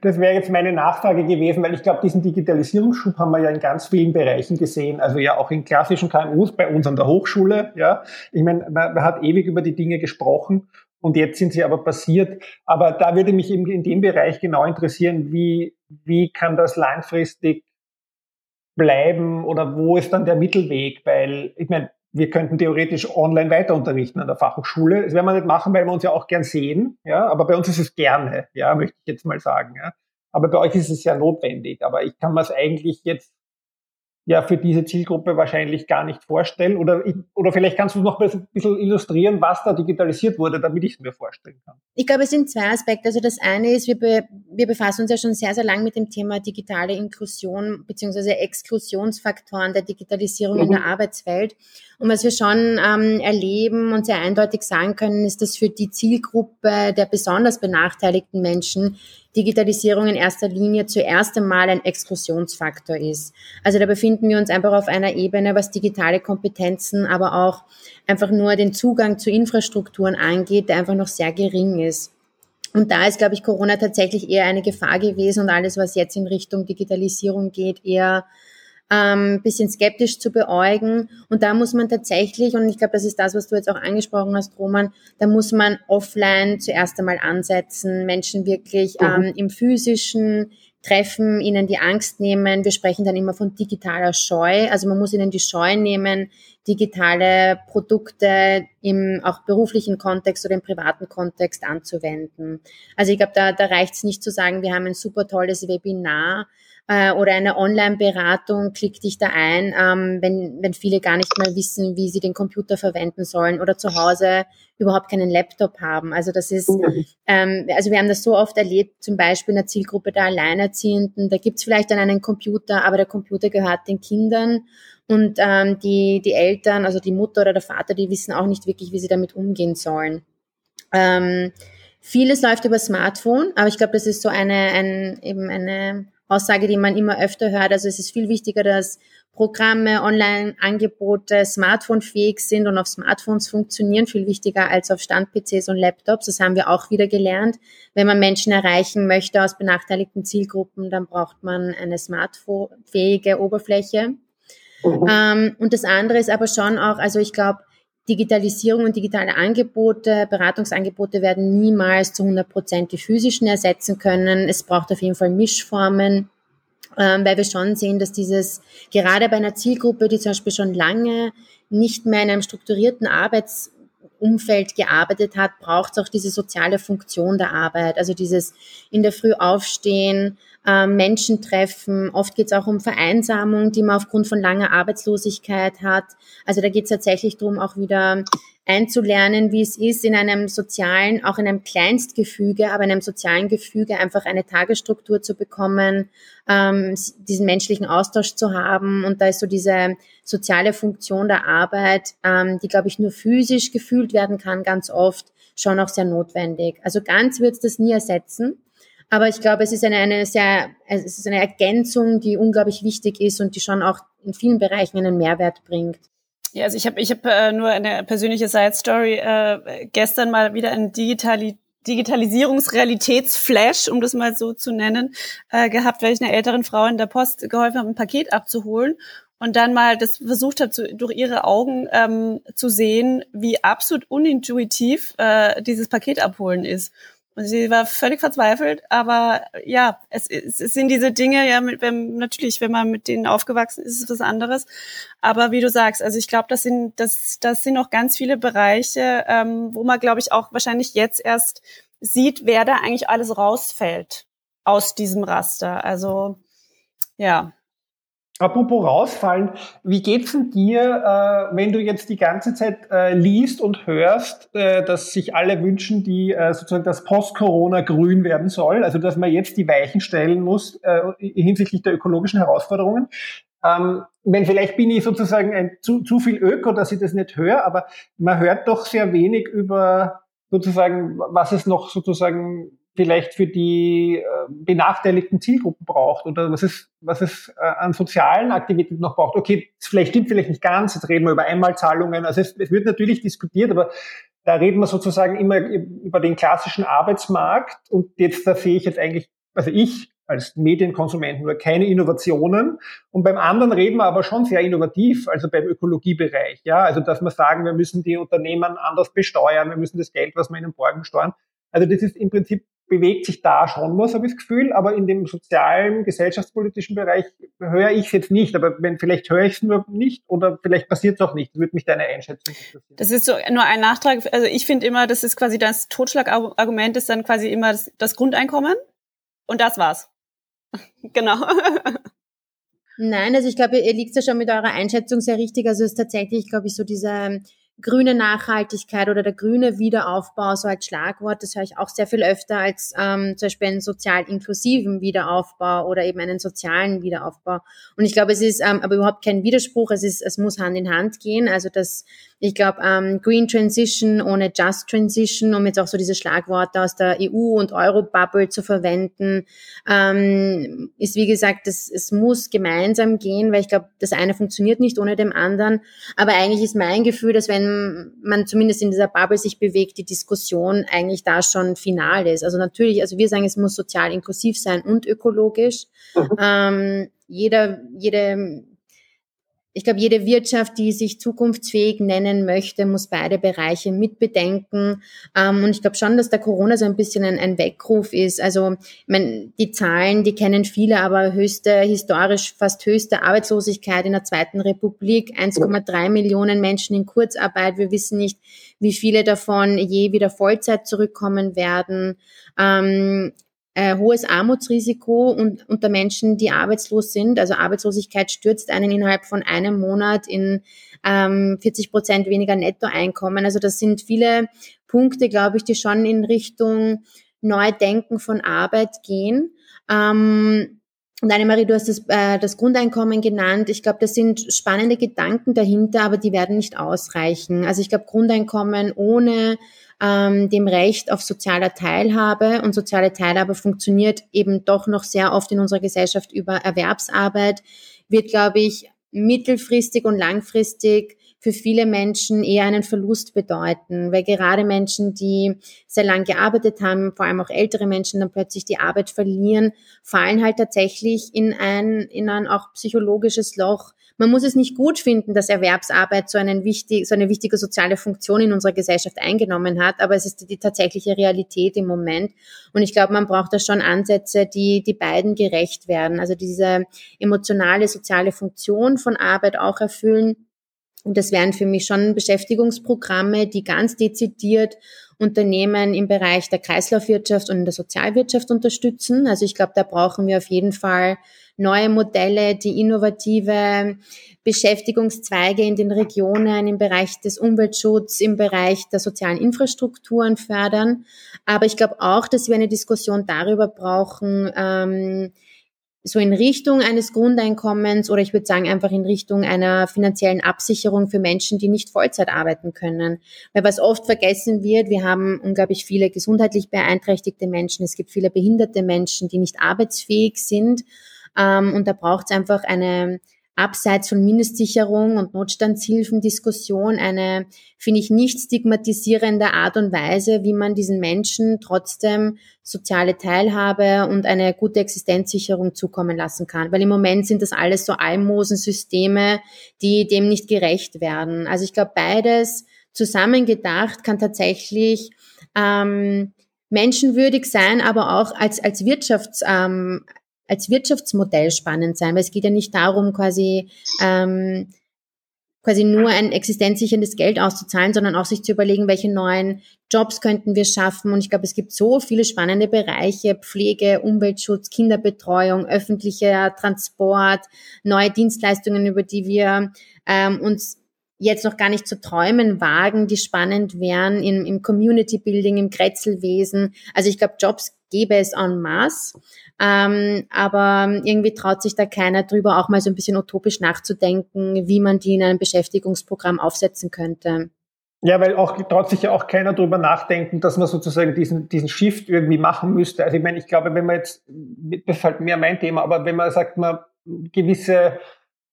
Das wäre jetzt meine Nachfrage gewesen, weil ich glaube, diesen Digitalisierungsschub haben wir ja in ganz vielen Bereichen gesehen, also ja auch in klassischen KMUs, bei uns an der Hochschule, ja. Ich meine, man, man hat ewig über die Dinge gesprochen und jetzt sind sie aber passiert. Aber da würde mich eben in dem Bereich genau interessieren, wie, wie kann das langfristig bleiben oder wo ist dann der Mittelweg? Weil, ich meine, wir könnten theoretisch online weiter unterrichten an der Fachhochschule. Das werden wir nicht machen, weil wir uns ja auch gern sehen. Ja, aber bei uns ist es gerne, ja, möchte ich jetzt mal sagen. Ja. Aber bei euch ist es ja notwendig. Aber ich kann mir es eigentlich jetzt ja für diese Zielgruppe wahrscheinlich gar nicht vorstellen. Oder, oder vielleicht kannst du noch ein bisschen illustrieren, was da digitalisiert wurde, damit ich es mir vorstellen kann.
Ich glaube, es sind zwei Aspekte. Also das eine ist, wir, be, wir befassen uns ja schon sehr, sehr lang mit dem Thema digitale Inklusion beziehungsweise Exklusionsfaktoren der Digitalisierung mhm. in der Arbeitswelt. Und was wir schon ähm, erleben und sehr eindeutig sagen können, ist, dass für die Zielgruppe der besonders benachteiligten Menschen Digitalisierung in erster Linie zuerst einmal ein Exklusionsfaktor ist. Also da befinden wir uns einfach auf einer Ebene, was digitale Kompetenzen, aber auch einfach nur den Zugang zu Infrastrukturen angeht, der einfach noch sehr gering ist. Und da ist, glaube ich, Corona tatsächlich eher eine Gefahr gewesen und alles, was jetzt in Richtung Digitalisierung geht, eher ähm, bisschen skeptisch zu beäugen. Und da muss man tatsächlich, und ich glaube, das ist das, was du jetzt auch angesprochen hast, Roman, da muss man offline zuerst einmal ansetzen, Menschen wirklich mhm. ähm, im physischen treffen, ihnen die Angst nehmen. Wir sprechen dann immer von digitaler Scheu. Also man muss ihnen die Scheu nehmen, digitale Produkte im auch beruflichen Kontext oder im privaten Kontext anzuwenden. Also ich glaube, da, da reicht es nicht zu sagen, wir haben ein super tolles Webinar, äh, oder eine Online-Beratung, klick dich da ein, ähm, wenn, wenn viele gar nicht mal wissen, wie sie den Computer verwenden sollen oder zu Hause überhaupt keinen Laptop haben. Also das ist, ähm, also wir haben das so oft erlebt, zum Beispiel in der Zielgruppe der Alleinerziehenden, da gibt's vielleicht dann einen Computer, aber der Computer gehört den Kindern und ähm, die, die Eltern, also die Mutter oder der Vater, die wissen auch nicht wirklich, wie sie damit umgehen sollen. Ähm, vieles läuft über Smartphone, aber ich glaube, das ist so eine, ein, eben eine Aussage, die man immer öfter hört. Also es ist viel wichtiger, dass Programme, Online-Angebote smartphone-fähig sind und auf Smartphones funktionieren, viel wichtiger als auf Stand-PCs und Laptops. Das haben wir auch wieder gelernt. Wenn man Menschen erreichen möchte aus benachteiligten Zielgruppen, dann braucht man eine smartphone-fähige Oberfläche. Mhm. Ähm, und das andere ist aber schon auch, also ich glaube, Digitalisierung und digitale Angebote, Beratungsangebote werden niemals zu 100 Prozent die physischen ersetzen können. Es braucht auf jeden Fall Mischformen, ähm, weil wir schon sehen, dass dieses gerade bei einer Zielgruppe, die zum Beispiel schon lange nicht mehr in einem strukturierten Arbeitsumfeld gearbeitet hat, braucht es auch diese soziale Funktion der Arbeit. Also dieses in der Früh aufstehen, äh, Menschen treffen. Oft geht es auch um Vereinsamung, die man aufgrund von langer Arbeitslosigkeit hat. Also da geht es tatsächlich darum, auch wieder einzulernen, wie es ist, in einem sozialen, auch in einem Kleinstgefüge, aber in einem sozialen Gefüge einfach eine Tagesstruktur zu bekommen, ähm, diesen menschlichen Austausch zu haben. Und da ist so diese soziale Funktion der Arbeit, ähm, die, glaube ich, nur physisch gefühlt werden kann, ganz oft schon auch sehr notwendig. Also ganz wird es das nie ersetzen. Aber ich glaube, es ist eine, eine sehr, es ist eine Ergänzung, die unglaublich wichtig ist und die schon auch in vielen Bereichen einen Mehrwert bringt.
Ja, also ich habe ich hab, äh, nur eine persönliche Side Story. Äh, gestern mal wieder ein Digitali Digitalisierungsrealitätsflash, um das mal so zu nennen, äh, gehabt, weil ich einer älteren Frau in der Post geholfen habe, ein Paket abzuholen und dann mal das versucht habe, zu, durch ihre Augen ähm, zu sehen, wie absolut unintuitiv äh, dieses Paket abholen ist. Und sie war völlig verzweifelt, aber ja, es, es, es sind diese Dinge, ja, mit, wenn, natürlich, wenn man mit denen aufgewachsen ist, ist es was anderes. Aber wie du sagst, also ich glaube, das sind, das, das sind noch ganz viele Bereiche, ähm, wo man, glaube ich, auch wahrscheinlich jetzt erst sieht, wer da eigentlich alles rausfällt aus diesem Raster. Also ja,
Apropos rausfallen, wie geht's denn dir, äh, wenn du jetzt die ganze Zeit äh, liest und hörst, äh, dass sich alle wünschen, die äh, sozusagen das Post-Corona grün werden soll, also dass man jetzt die Weichen stellen muss äh, hinsichtlich der ökologischen Herausforderungen? Ähm, wenn vielleicht bin ich sozusagen ein zu, zu viel Öko, dass ich das nicht höre, aber man hört doch sehr wenig über sozusagen, was es noch sozusagen vielleicht für die äh, benachteiligten Zielgruppen braucht oder was es, was es äh, an sozialen Aktivitäten noch braucht. Okay, vielleicht stimmt vielleicht nicht ganz, jetzt reden wir über Einmalzahlungen. Also es, es wird natürlich diskutiert, aber da reden wir sozusagen immer über den klassischen Arbeitsmarkt und jetzt da sehe ich jetzt eigentlich, also ich als Medienkonsument nur keine Innovationen. Und beim anderen reden wir aber schon sehr innovativ, also beim Ökologiebereich. Ja, also dass wir sagen, wir müssen die Unternehmen anders besteuern, wir müssen das Geld, was wir ihnen borgen, steuern. Also das ist im Prinzip bewegt sich da schon was, habe ich das Gefühl, aber in dem sozialen, gesellschaftspolitischen Bereich höre ich es jetzt nicht. Aber wenn vielleicht höre ich es nur nicht oder vielleicht passiert es auch nicht. Das würde mich deine Einschätzung interessieren.
Das ist so nur ein Nachtrag. Also ich finde immer, das ist quasi das Totschlagargument ist dann quasi immer das, das Grundeinkommen und das war's. genau.
Nein, also ich glaube, ihr liegt ja schon mit eurer Einschätzung sehr richtig. Also es ist tatsächlich, glaube ich, so diese grüne Nachhaltigkeit oder der grüne Wiederaufbau so als Schlagwort, das höre ich auch sehr viel öfter als ähm, zum Beispiel einen sozial inklusiven Wiederaufbau oder eben einen sozialen Wiederaufbau. Und ich glaube, es ist ähm, aber überhaupt kein Widerspruch, es ist, es muss Hand in Hand gehen. Also das ich glaube, ähm, Green Transition ohne Just Transition, um jetzt auch so diese Schlagworte aus der EU- und Euro-Bubble zu verwenden, ähm, ist wie gesagt, das, es muss gemeinsam gehen, weil ich glaube, das eine funktioniert nicht ohne dem anderen. Aber eigentlich ist mein Gefühl, dass wenn man zumindest in dieser Bubble sich bewegt, die Diskussion eigentlich da schon final ist. Also natürlich, also wir sagen, es muss sozial inklusiv sein und ökologisch. Mhm. Ähm, jeder, jede ich glaube, jede Wirtschaft, die sich zukunftsfähig nennen möchte, muss beide Bereiche mitbedenken. Ähm, und ich glaube schon, dass der Corona so ein bisschen ein, Weckruf ist. Also ich mein, die Zahlen, die kennen viele, aber höchste, historisch fast höchste Arbeitslosigkeit in der Zweiten Republik, 1,3 Millionen Menschen in Kurzarbeit. Wir wissen nicht, wie viele davon je wieder Vollzeit zurückkommen werden. Ähm, äh, hohes Armutsrisiko und, unter Menschen, die arbeitslos sind. Also Arbeitslosigkeit stürzt einen innerhalb von einem Monat in ähm, 40 Prozent weniger Nettoeinkommen. Also das sind viele Punkte, glaube ich, die schon in Richtung Neudenken von Arbeit gehen. Ähm, und Annemarie, du hast das, äh, das Grundeinkommen genannt. Ich glaube, das sind spannende Gedanken dahinter, aber die werden nicht ausreichen. Also ich glaube, Grundeinkommen ohne ähm, dem Recht auf soziale Teilhabe. Und soziale Teilhabe funktioniert eben doch noch sehr oft in unserer Gesellschaft über Erwerbsarbeit, wird, glaube ich, mittelfristig und langfristig für viele Menschen eher einen Verlust bedeuten, weil gerade Menschen, die sehr lang gearbeitet haben, vor allem auch ältere Menschen, dann plötzlich die Arbeit verlieren, fallen halt tatsächlich in ein, in ein auch psychologisches Loch, man muss es nicht gut finden, dass Erwerbsarbeit so, einen wichtig, so eine wichtige soziale Funktion in unserer Gesellschaft eingenommen hat, aber es ist die, die tatsächliche Realität im Moment. Und ich glaube, man braucht da schon Ansätze, die, die beiden gerecht werden. Also diese emotionale, soziale Funktion von Arbeit auch erfüllen. Und das wären für mich schon Beschäftigungsprogramme, die ganz dezidiert Unternehmen im Bereich der Kreislaufwirtschaft und der Sozialwirtschaft unterstützen. Also ich glaube, da brauchen wir auf jeden Fall neue Modelle, die innovative Beschäftigungszweige in den Regionen im Bereich des Umweltschutzes, im Bereich der sozialen Infrastrukturen fördern. Aber ich glaube auch, dass wir eine Diskussion darüber brauchen, ähm, so in Richtung eines Grundeinkommens oder ich würde sagen einfach in Richtung einer finanziellen Absicherung für Menschen, die nicht Vollzeit arbeiten können. Weil was oft vergessen wird, wir haben unglaublich viele gesundheitlich beeinträchtigte Menschen, es gibt viele behinderte Menschen, die nicht arbeitsfähig sind. Ähm, und da braucht es einfach eine abseits von Mindestsicherung und Notstandshilfen Diskussion eine, finde ich, nicht stigmatisierende Art und Weise, wie man diesen Menschen trotzdem soziale Teilhabe und eine gute Existenzsicherung zukommen lassen kann. Weil im Moment sind das alles so Almosensysteme, die dem nicht gerecht werden. Also ich glaube, beides zusammengedacht kann tatsächlich ähm, menschenwürdig sein, aber auch als, als Wirtschafts, ähm, als Wirtschaftsmodell spannend sein, weil es geht ja nicht darum, quasi ähm, quasi nur ein existenzsicherndes Geld auszuzahlen, sondern auch sich zu überlegen, welche neuen Jobs könnten wir schaffen. Und ich glaube, es gibt so viele spannende Bereiche, Pflege, Umweltschutz, Kinderbetreuung, öffentlicher Transport, neue Dienstleistungen, über die wir ähm, uns jetzt noch gar nicht zu träumen wagen, die spannend wären im, im Community Building, im Kretzelwesen. Also ich glaube, Jobs gäbe es en masse. Ähm, aber irgendwie traut sich da keiner drüber, auch mal so ein bisschen utopisch nachzudenken, wie man die in einem Beschäftigungsprogramm aufsetzen könnte.
Ja, weil auch traut sich ja auch keiner drüber nachdenken, dass man sozusagen diesen, diesen Shift irgendwie machen müsste. Also ich meine, ich glaube, wenn man jetzt, das ist halt mehr mein Thema, aber wenn man sagt, man gewisse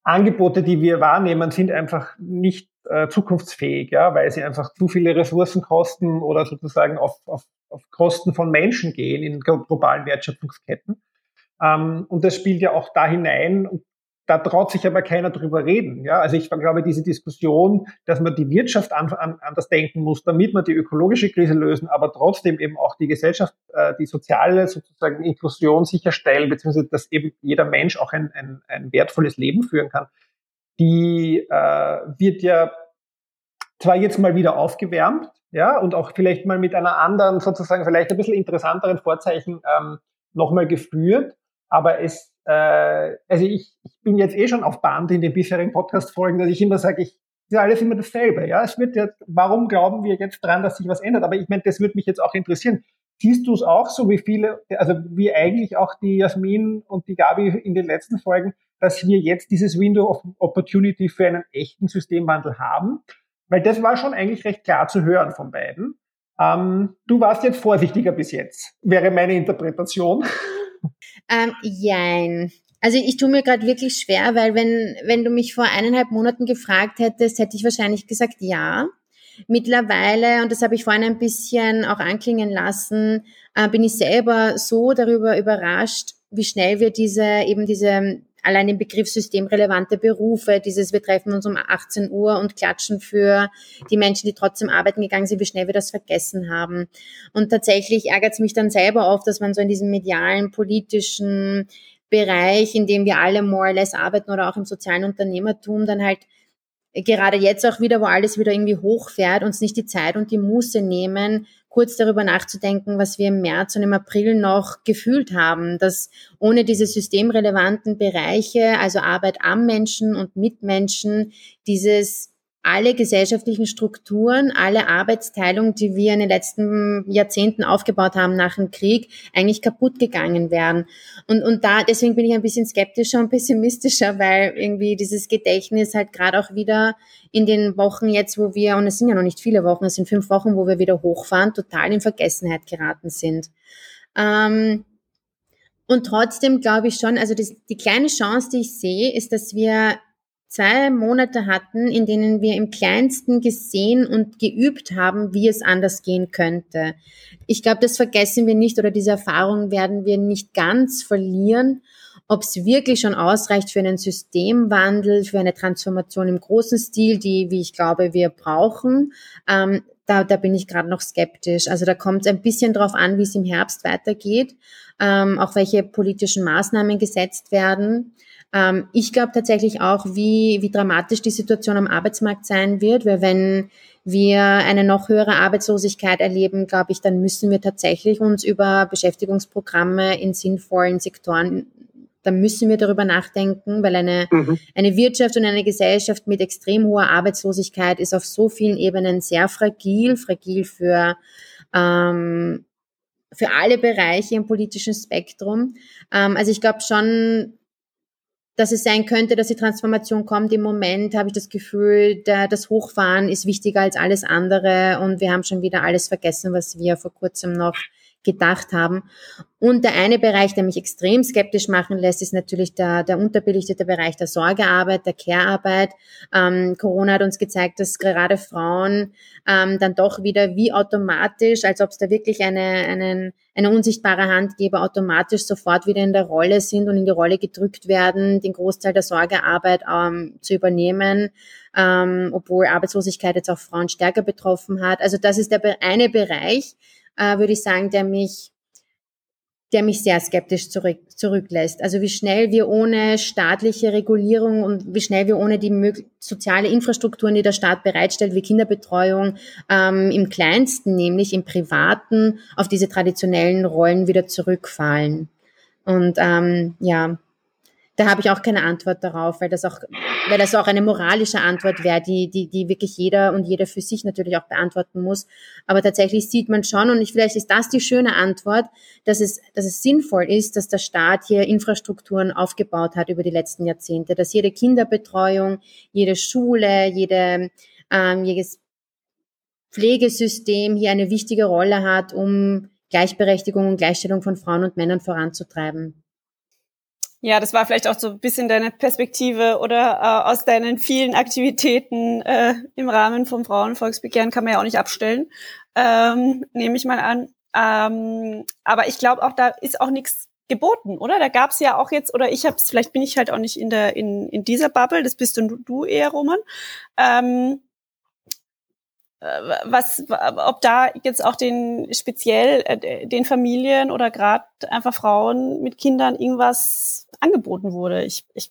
Angebote, die wir wahrnehmen, sind einfach nicht äh, zukunftsfähig, ja, weil sie einfach zu viele Ressourcen kosten oder sozusagen auf, auf auf Kosten von Menschen gehen in globalen Wertschöpfungsketten. Ähm, und das spielt ja auch da hinein. Und da traut sich aber keiner drüber reden. Ja, also ich glaube, diese Diskussion, dass man die Wirtschaft an, an, anders denken muss, damit man die ökologische Krise lösen, aber trotzdem eben auch die Gesellschaft, äh, die soziale sozusagen Inklusion sicherstellen, beziehungsweise dass eben jeder Mensch auch ein, ein, ein wertvolles Leben führen kann, die äh, wird ja zwar jetzt mal wieder aufgewärmt, ja, und auch vielleicht mal mit einer anderen, sozusagen vielleicht ein bisschen interessanteren Vorzeichen ähm, nochmal geführt. Aber es, äh, also ich, ich bin jetzt eh schon auf Band in den bisherigen Podcast-Folgen, dass ich immer sage, ich ist alles immer dasselbe. Ja, es wird jetzt, warum glauben wir jetzt dran, dass sich was ändert? Aber ich meine, das würde mich jetzt auch interessieren. Siehst du es auch so wie viele, also wie eigentlich auch die Jasmin und die Gabi in den letzten Folgen, dass wir jetzt dieses Window of Opportunity für einen echten Systemwandel haben? Weil das war schon eigentlich recht klar zu hören von beiden. Ähm, du warst jetzt vorsichtiger bis jetzt, wäre meine Interpretation.
Ähm, jein. Also ich tue mir gerade wirklich schwer, weil wenn, wenn du mich vor eineinhalb Monaten gefragt hättest, hätte ich wahrscheinlich gesagt ja. Mittlerweile, und das habe ich vorhin ein bisschen auch anklingen lassen, äh, bin ich selber so darüber überrascht, wie schnell wir diese, eben diese allein den Begriff systemrelevante Berufe, dieses wir treffen uns um 18 Uhr und klatschen für die Menschen, die trotzdem arbeiten gegangen sind, wie schnell wir das vergessen haben. Und tatsächlich ärgert es mich dann selber oft, dass man so in diesem medialen, politischen Bereich, in dem wir alle more or less arbeiten oder auch im sozialen Unternehmertum, dann halt gerade jetzt auch wieder, wo alles wieder irgendwie hochfährt, uns nicht die Zeit und die Muße nehmen, kurz darüber nachzudenken, was wir im März und im April noch gefühlt haben, dass ohne diese systemrelevanten Bereiche, also Arbeit am Menschen und mit Menschen, dieses alle gesellschaftlichen Strukturen, alle Arbeitsteilung, die wir in den letzten Jahrzehnten aufgebaut haben nach dem Krieg, eigentlich kaputt gegangen wären. Und, und da, deswegen bin ich ein bisschen skeptischer und pessimistischer, weil irgendwie dieses Gedächtnis halt gerade auch wieder in den Wochen jetzt, wo wir, und es sind ja noch nicht viele Wochen, es sind fünf Wochen, wo wir wieder hochfahren, total in Vergessenheit geraten sind. Ähm, und trotzdem glaube ich schon, also das, die kleine Chance, die ich sehe, ist, dass wir zwei Monate hatten, in denen wir im kleinsten gesehen und geübt haben, wie es anders gehen könnte. Ich glaube, das vergessen wir nicht oder diese Erfahrung werden wir nicht ganz verlieren. Ob es wirklich schon ausreicht für einen Systemwandel, für eine Transformation im großen Stil, die, wie ich glaube, wir brauchen, ähm, da, da bin ich gerade noch skeptisch. Also da kommt es ein bisschen drauf an, wie es im Herbst weitergeht, ähm, auch welche politischen Maßnahmen gesetzt werden. Ähm, ich glaube tatsächlich auch, wie, wie dramatisch die Situation am Arbeitsmarkt sein wird, weil wenn wir eine noch höhere Arbeitslosigkeit erleben, glaube ich, dann müssen wir tatsächlich uns über Beschäftigungsprogramme in sinnvollen Sektoren da müssen wir darüber nachdenken, weil eine, mhm. eine Wirtschaft und eine Gesellschaft mit extrem hoher Arbeitslosigkeit ist auf so vielen Ebenen sehr fragil, fragil für, ähm, für alle Bereiche im politischen Spektrum. Ähm, also ich glaube schon, dass es sein könnte, dass die Transformation kommt. Im Moment habe ich das Gefühl, das Hochfahren ist wichtiger als alles andere und wir haben schon wieder alles vergessen, was wir vor kurzem noch gedacht haben. Und der eine Bereich, der mich extrem skeptisch machen lässt, ist natürlich der, der unterbelichtete Bereich der Sorgearbeit, der Care-Arbeit. Ähm, Corona hat uns gezeigt, dass gerade Frauen ähm, dann doch wieder wie automatisch, als ob es da wirklich eine, einen, eine unsichtbare Handgeber automatisch sofort wieder in der Rolle sind und in die Rolle gedrückt werden, den Großteil der Sorgearbeit ähm, zu übernehmen, ähm, obwohl Arbeitslosigkeit jetzt auch Frauen stärker betroffen hat. Also das ist der eine Bereich, äh, würde ich sagen, der mich der mich sehr skeptisch zurück, zurücklässt. Also wie schnell wir ohne staatliche Regulierung und wie schnell wir ohne die soziale Infrastrukturen, die der Staat bereitstellt, wie Kinderbetreuung ähm, im kleinsten, nämlich im privaten, auf diese traditionellen Rollen wieder zurückfallen. Und ähm, ja, da habe ich auch keine Antwort darauf, weil das auch, weil das auch eine moralische Antwort wäre, die, die, die wirklich jeder und jeder für sich natürlich auch beantworten muss. Aber tatsächlich sieht man schon, und ich, vielleicht ist das die schöne Antwort, dass es, dass es sinnvoll ist, dass der Staat hier Infrastrukturen aufgebaut hat über die letzten Jahrzehnte, dass jede Kinderbetreuung, jede Schule, jede, ähm, jedes Pflegesystem hier eine wichtige Rolle hat, um Gleichberechtigung und Gleichstellung von Frauen und Männern voranzutreiben.
Ja, das war vielleicht auch so ein bisschen deine Perspektive oder äh, aus deinen vielen Aktivitäten äh, im Rahmen vom Frauenvolksbegehren kann man ja auch nicht abstellen, ähm, nehme ich mal an. Ähm, aber ich glaube auch, da ist auch nichts geboten, oder? Da gab es ja auch jetzt, oder ich habe es, vielleicht bin ich halt auch nicht in der in, in dieser Bubble, das bist du, du eher, Roman. Ähm, was, ob da jetzt auch den speziell äh, den Familien oder gerade einfach Frauen mit Kindern irgendwas angeboten wurde. Ich, ich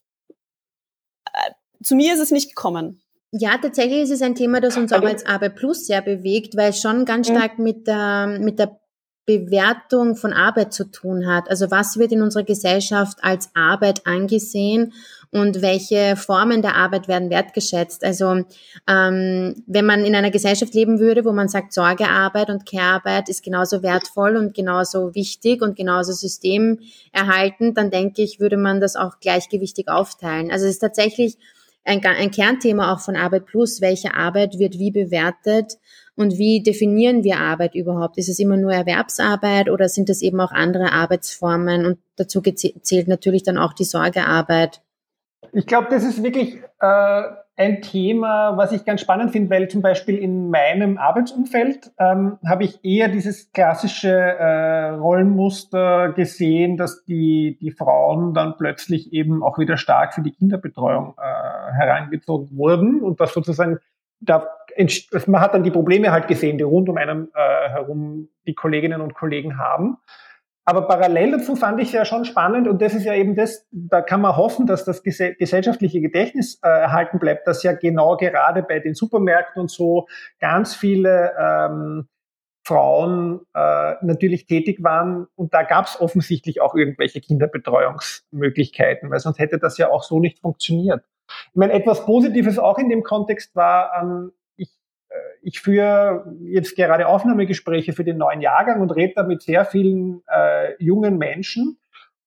äh, zu mir ist es nicht gekommen.
Ja, tatsächlich ist es ein Thema, das uns auch als Arbeit Plus sehr bewegt, weil es schon ganz stark mit der, mit der Bewertung von Arbeit zu tun hat. Also was wird in unserer Gesellschaft als Arbeit angesehen und welche Formen der Arbeit werden wertgeschätzt. Also ähm, wenn man in einer Gesellschaft leben würde, wo man sagt, Sorgearbeit und Care-Arbeit ist genauso wertvoll und genauso wichtig und genauso systemerhaltend, dann denke ich, würde man das auch gleichgewichtig aufteilen. Also es ist tatsächlich ein, ein Kernthema auch von Arbeit Plus, welche Arbeit wird wie bewertet und wie definieren wir Arbeit überhaupt? Ist es immer nur Erwerbsarbeit oder sind es eben auch andere Arbeitsformen? Und dazu zählt natürlich dann auch die Sorgearbeit.
Ich glaube, das ist wirklich äh, ein Thema, was ich ganz spannend finde, weil zum Beispiel in meinem Arbeitsumfeld ähm, habe ich eher dieses klassische äh, Rollenmuster gesehen, dass die, die Frauen dann plötzlich eben auch wieder stark für die Kinderbetreuung äh, herangezogen wurden und das sozusagen da man hat dann die Probleme halt gesehen, die rund um einen äh, herum die Kolleginnen und Kollegen haben. Aber parallel dazu fand ich es ja schon spannend und das ist ja eben das, da kann man hoffen, dass das gesellschaftliche Gedächtnis äh, erhalten bleibt, dass ja genau gerade bei den Supermärkten und so ganz viele ähm, Frauen äh, natürlich tätig waren und da gab es offensichtlich auch irgendwelche Kinderbetreuungsmöglichkeiten, weil sonst hätte das ja auch so nicht funktioniert. Ich meine, etwas Positives auch in dem Kontext war, ähm, ich führe jetzt gerade Aufnahmegespräche für den neuen Jahrgang und rede da mit sehr vielen äh, jungen Menschen.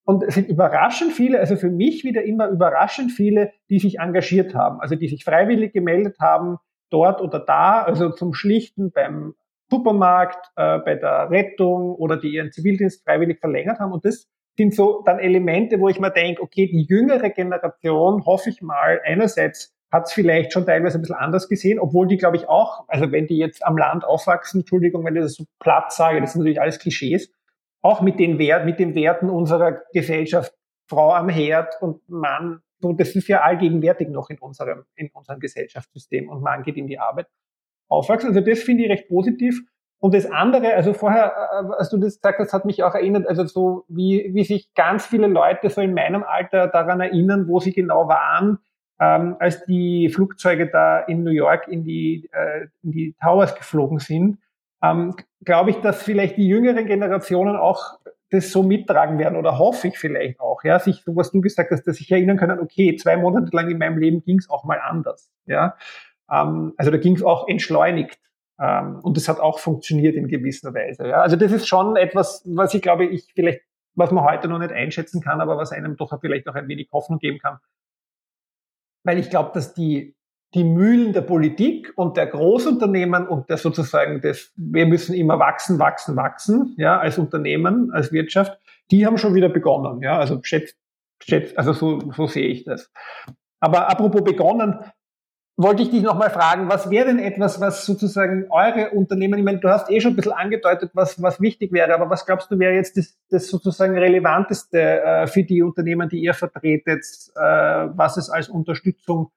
Und es sind überraschend viele, also für mich wieder immer überraschend viele, die sich engagiert haben, also die sich freiwillig gemeldet haben, dort oder da, also zum Schlichten beim Supermarkt, äh, bei der Rettung oder die ihren Zivildienst freiwillig verlängert haben. Und das sind so dann Elemente, wo ich mir denke, okay, die jüngere Generation, hoffe ich mal, einerseits hat es vielleicht schon teilweise ein bisschen anders gesehen, obwohl die, glaube ich, auch, also wenn die jetzt am Land aufwachsen, Entschuldigung, wenn ich das so platt sage, das sind natürlich alles Klischees, auch mit den, Wert, mit den Werten unserer Gesellschaft, Frau am Herd und Mann, so, das ist ja allgegenwärtig noch in unserem, in unserem Gesellschaftssystem und Mann geht in die Arbeit aufwachsen. Also das finde ich recht positiv. Und das andere, also vorher, äh, als du das gesagt hast, hat mich auch erinnert, also so wie, wie sich ganz viele Leute so in meinem Alter daran erinnern, wo sie genau waren, ähm, als die Flugzeuge da in New York in die, äh, in die Towers geflogen sind, ähm, glaube ich, dass vielleicht die jüngeren Generationen auch das so mittragen werden oder hoffe ich vielleicht auch, ja, sich, so was du gesagt hast, dass sich erinnern können, okay, zwei Monate lang in meinem Leben ging es auch mal anders, ja. Ähm, also da ging es auch entschleunigt. Ähm, und das hat auch funktioniert in gewisser Weise, ja. Also das ist schon etwas, was ich glaube, ich vielleicht, was man heute noch nicht einschätzen kann, aber was einem doch vielleicht auch ein wenig Hoffnung geben kann, weil ich glaube, dass die, die Mühlen der Politik und der Großunternehmen und der sozusagen des, wir müssen immer wachsen, wachsen, wachsen, ja, als Unternehmen, als Wirtschaft, die haben schon wieder begonnen, ja, also schätzt, schätzt, also so, so sehe ich das. Aber apropos begonnen, wollte ich dich nochmal fragen, was wäre denn etwas, was sozusagen eure Unternehmen, ich meine, du hast eh schon ein bisschen angedeutet, was, was wichtig wäre, aber was glaubst du wäre jetzt das, das sozusagen relevanteste äh, für die Unternehmen, die ihr vertretet, äh, was es als Unterstützung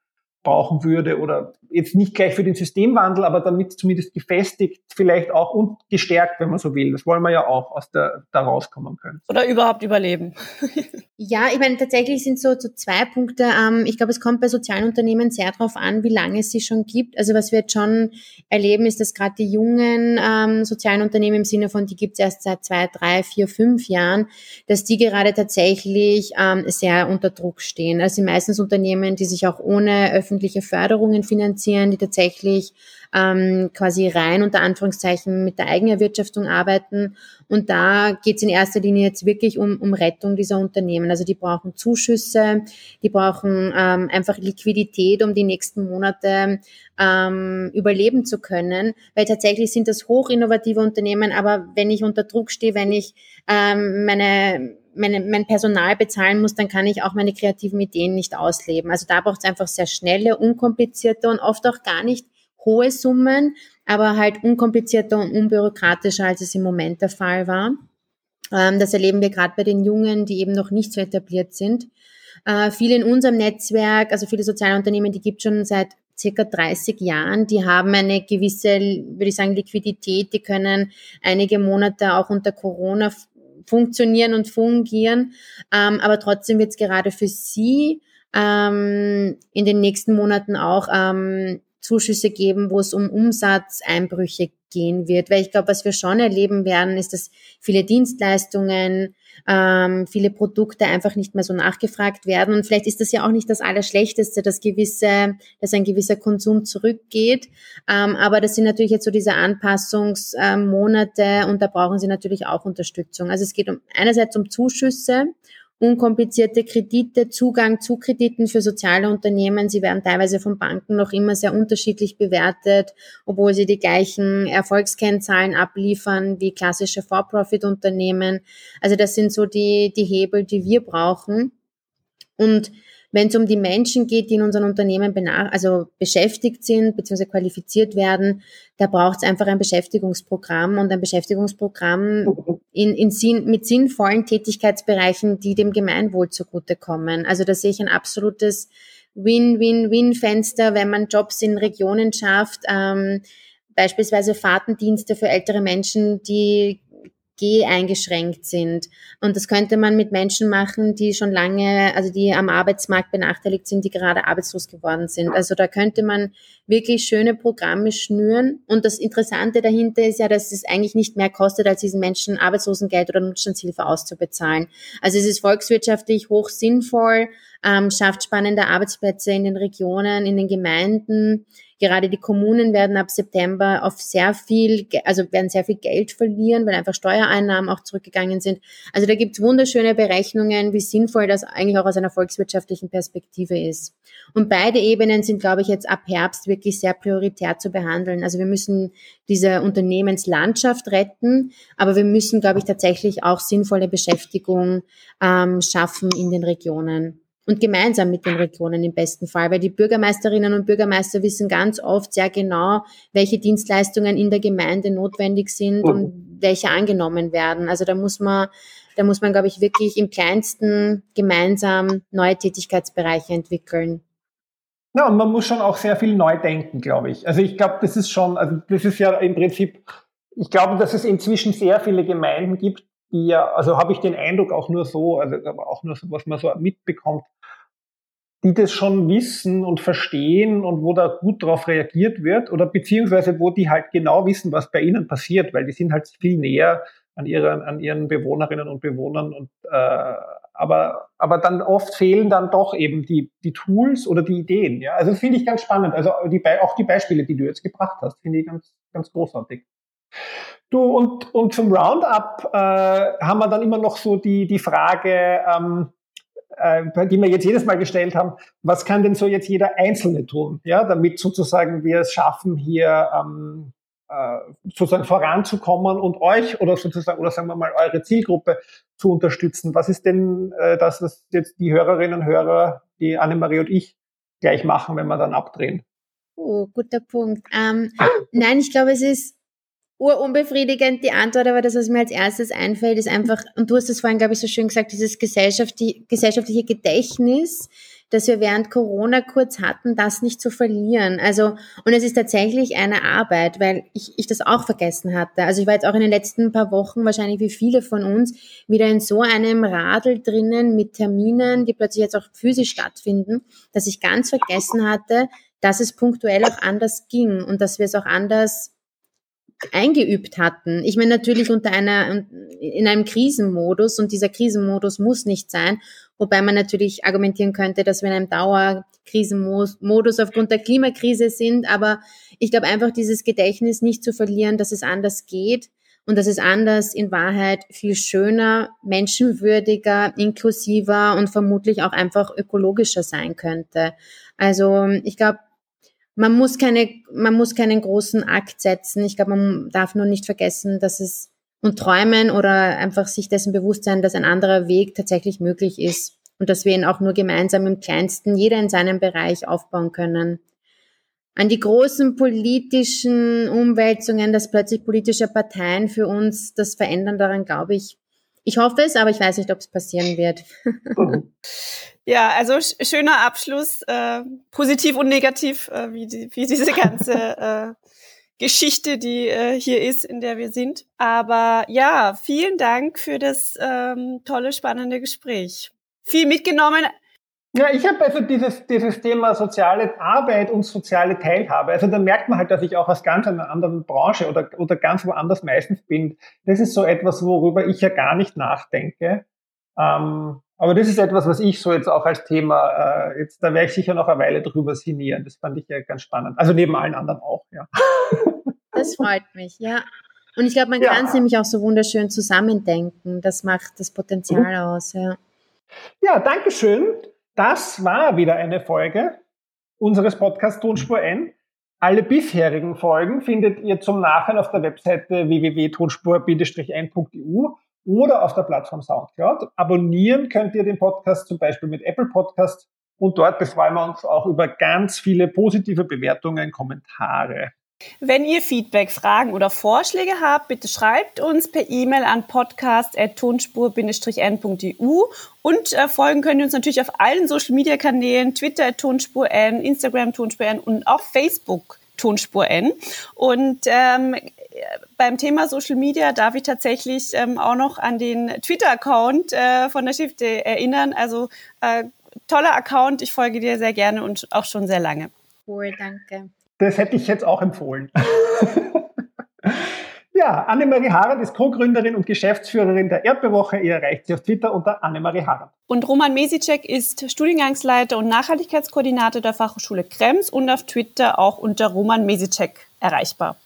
brauchen würde oder jetzt nicht gleich für den Systemwandel, aber damit zumindest gefestigt, vielleicht auch und gestärkt, wenn man so will. Das wollen wir ja auch aus der, da rauskommen können.
Oder überhaupt überleben.
ja, ich meine, tatsächlich sind so, so zwei Punkte. Ähm, ich glaube, es kommt bei sozialen Unternehmen sehr darauf an, wie lange es sie schon gibt. Also was wir jetzt schon erleben, ist, dass gerade die jungen ähm, sozialen Unternehmen im Sinne von, die gibt es erst seit zwei, drei, vier, fünf Jahren, dass die gerade tatsächlich ähm, sehr unter Druck stehen. Also meistens Unternehmen, die sich auch ohne öffentliche öffentliche Förderungen finanzieren, die tatsächlich ähm, quasi rein unter Anführungszeichen mit der Eigenerwirtschaftung arbeiten. Und da geht es in erster Linie jetzt wirklich um, um Rettung dieser Unternehmen. Also die brauchen Zuschüsse, die brauchen ähm, einfach Liquidität, um die nächsten Monate ähm, überleben zu können. Weil tatsächlich sind das hochinnovative Unternehmen, aber wenn ich unter Druck stehe, wenn ich ähm, meine meine, mein Personal bezahlen muss, dann kann ich auch meine kreativen Ideen nicht ausleben. Also da braucht es einfach sehr schnelle, unkomplizierte und oft auch gar nicht hohe Summen, aber halt unkomplizierter und unbürokratischer, als es im Moment der Fall war. Ähm, das erleben wir gerade bei den Jungen, die eben noch nicht so etabliert sind. Äh, viele in unserem Netzwerk, also viele soziale Unternehmen, die gibt schon seit circa 30 Jahren. Die haben eine gewisse, würde ich sagen, Liquidität. Die können einige Monate auch unter Corona funktionieren und fungieren. Ähm, aber trotzdem wird es gerade für Sie ähm, in den nächsten Monaten auch ähm, Zuschüsse geben, wo es um Umsatzeinbrüche gehen wird. Weil ich glaube, was wir schon erleben werden, ist, dass viele Dienstleistungen, ähm, viele Produkte einfach nicht mehr so nachgefragt werden. Und vielleicht ist das ja auch nicht das Allerschlechteste, dass gewisse, dass ein gewisser Konsum zurückgeht. Ähm, aber das sind natürlich jetzt so diese Anpassungsmonate und da brauchen sie natürlich auch Unterstützung. Also es geht um einerseits um Zuschüsse unkomplizierte Kredite, Zugang zu Krediten für soziale Unternehmen. Sie werden teilweise von Banken noch immer sehr unterschiedlich bewertet, obwohl sie die gleichen Erfolgskennzahlen abliefern wie klassische For-Profit-Unternehmen. Also das sind so die, die Hebel, die wir brauchen. Und wenn es um die Menschen geht, die in unseren Unternehmen also beschäftigt sind bzw. qualifiziert werden, da braucht es einfach ein Beschäftigungsprogramm und ein Beschäftigungsprogramm in, in Sinn, mit sinnvollen Tätigkeitsbereichen, die dem Gemeinwohl zugutekommen. Also da sehe ich ein absolutes Win-Win-Win-Fenster, wenn man Jobs in Regionen schafft, ähm, beispielsweise Fahrtendienste für ältere Menschen, die Geh eingeschränkt sind. Und das könnte man mit Menschen machen, die schon lange, also die am Arbeitsmarkt benachteiligt sind, die gerade arbeitslos geworden sind. Also da könnte man wirklich schöne Programme schnüren. Und das Interessante dahinter ist ja, dass es eigentlich nicht mehr kostet, als diesen Menschen Arbeitslosengeld oder Notstandshilfe auszubezahlen. Also es ist volkswirtschaftlich hoch sinnvoll, ähm, schafft spannende Arbeitsplätze in den Regionen, in den Gemeinden Gerade die Kommunen werden ab September auf sehr viel, also werden sehr viel Geld verlieren, weil einfach Steuereinnahmen auch zurückgegangen sind. Also da gibt es wunderschöne Berechnungen, wie sinnvoll das eigentlich auch aus einer volkswirtschaftlichen Perspektive ist. Und beide Ebenen sind, glaube ich, jetzt ab Herbst wirklich sehr prioritär zu behandeln. Also wir müssen diese Unternehmenslandschaft retten, aber wir müssen, glaube ich, tatsächlich auch sinnvolle Beschäftigung ähm, schaffen in den Regionen und gemeinsam mit den Regionen im besten Fall, weil die Bürgermeisterinnen und Bürgermeister wissen ganz oft sehr genau, welche Dienstleistungen in der Gemeinde notwendig sind mhm. und welche angenommen werden. Also da muss man, da muss man, glaube ich, wirklich im kleinsten gemeinsam neue Tätigkeitsbereiche entwickeln.
Ja, und man muss schon auch sehr viel neu denken, glaube ich. Also ich glaube, das ist schon, also das ist ja im Prinzip, ich glaube, dass es inzwischen sehr viele Gemeinden gibt, die ja, also habe ich den Eindruck auch nur so, also auch nur so, was man so mitbekommt, die das schon wissen und verstehen und wo da gut drauf reagiert wird oder beziehungsweise wo die halt genau wissen, was bei ihnen passiert, weil die sind halt viel näher an ihren, an ihren Bewohnerinnen und Bewohnern und äh, aber, aber dann oft fehlen dann doch eben die, die Tools oder die Ideen. Ja, also finde ich ganz spannend. Also die, auch die Beispiele, die du jetzt gebracht hast, finde ich ganz, ganz großartig. Du, und, und zum Roundup äh, haben wir dann immer noch so die, die Frage, ähm, äh, die wir jetzt jedes Mal gestellt haben, was kann denn so jetzt jeder Einzelne tun, ja, damit sozusagen wir es schaffen, hier ähm, äh, sozusagen voranzukommen und euch oder sozusagen, oder sagen wir mal, eure Zielgruppe zu unterstützen. Was ist denn äh, das, was jetzt die Hörerinnen und Hörer, die Annemarie und ich gleich machen, wenn wir dann abdrehen?
Oh, guter Punkt. Ähm, nein, ich glaube, es ist urunbefriedigend die Antwort, aber das, was mir als erstes einfällt, ist einfach, und du hast es vorhin, glaube ich, so schön gesagt, dieses gesellschaftliche Gedächtnis, das wir während Corona kurz hatten, das nicht zu verlieren. Also, und es ist tatsächlich eine Arbeit, weil ich, ich das auch vergessen hatte. Also ich war jetzt auch in den letzten paar Wochen, wahrscheinlich wie viele von uns, wieder in so einem Radl drinnen mit Terminen, die plötzlich jetzt auch physisch stattfinden, dass ich ganz vergessen hatte, dass es punktuell auch anders ging und dass wir es auch anders eingeübt hatten. Ich meine natürlich unter einer in einem Krisenmodus und dieser Krisenmodus muss nicht sein, wobei man natürlich argumentieren könnte, dass wir in einem Dauerkrisenmodus aufgrund der Klimakrise sind, aber ich glaube einfach dieses Gedächtnis nicht zu verlieren, dass es anders geht und dass es anders in Wahrheit viel schöner, menschenwürdiger, inklusiver und vermutlich auch einfach ökologischer sein könnte. Also ich glaube, man muss keine, man muss keinen großen Akt setzen. Ich glaube, man darf nur nicht vergessen, dass es und träumen oder einfach sich dessen bewusst sein, dass ein anderer Weg tatsächlich möglich ist und dass wir ihn auch nur gemeinsam im Kleinsten, jeder in seinem Bereich aufbauen können. An die großen politischen Umwälzungen, dass plötzlich politische Parteien für uns das verändern, daran glaube ich. Ich hoffe es, aber ich weiß nicht, ob es passieren wird.
Ja, also schöner Abschluss, äh, positiv und negativ, äh, wie, die, wie diese ganze äh, Geschichte, die äh, hier ist, in der wir sind. Aber ja, vielen Dank für das ähm, tolle, spannende Gespräch. Viel mitgenommen.
Ja, ich habe also dieses, dieses Thema soziale Arbeit und soziale Teilhabe. Also da merkt man halt, dass ich auch aus ganz einer anderen Branche oder, oder ganz woanders meistens bin. Das ist so etwas, worüber ich ja gar nicht nachdenke. Ähm, aber das ist etwas, was ich so jetzt auch als Thema, äh, jetzt da werde ich sicher noch eine Weile drüber sinnieren. Das fand ich ja ganz spannend. Also neben allen anderen auch, ja.
Das freut mich, ja. Und ich glaube, man ja. kann es nämlich auch so wunderschön zusammendenken. Das macht das Potenzial mhm. aus, ja.
Ja, danke schön. Das war wieder eine Folge unseres Podcasts Tonspur N. Alle bisherigen Folgen findet ihr zum Nachhinein auf der Webseite www.tonspur-n.eu oder auf der Plattform Soundcloud. Abonnieren könnt ihr den Podcast zum Beispiel mit Apple Podcast Und dort befreuen wir uns auch über ganz viele positive Bewertungen, Kommentare.
Wenn ihr Feedback, Fragen oder Vorschläge habt, bitte schreibt uns per E-Mail an podcast.tonspur-n.eu und äh, folgen könnt ihr uns natürlich auf allen Social Media Kanälen, Twitter Tonspur N, Instagram Tonspur N und auch Facebook Tonspur N. Und ähm, beim Thema Social Media darf ich tatsächlich ähm, auch noch an den Twitter-Account äh, von der Stifte erinnern. Also äh, toller Account, ich folge dir sehr gerne und auch schon sehr lange.
Cool, danke.
Das hätte ich jetzt auch empfohlen. ja, Annemarie Harald ist Co-Gründerin und Geschäftsführerin der Erdbewoche. Ihr erreicht sie auf Twitter unter Annemarie Harald.
Und Roman Mesicek ist Studiengangsleiter und Nachhaltigkeitskoordinator der Fachhochschule Krems und auf Twitter auch unter Roman Mesicek erreichbar.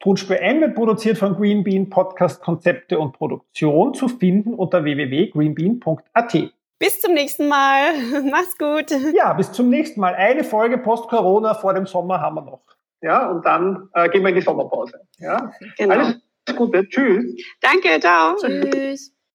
Tonspur N wird produziert von Greenbean Podcast Konzepte und Produktion zu finden unter www.greenbean.at.
Bis zum nächsten Mal. Mach's gut.
Ja, bis zum nächsten Mal. Eine Folge Post-Corona vor dem Sommer haben wir noch. Ja, und dann äh, gehen wir in die Sommerpause. Ja, genau. alles Gute. Tschüss.
Danke, ciao.
Tschüss.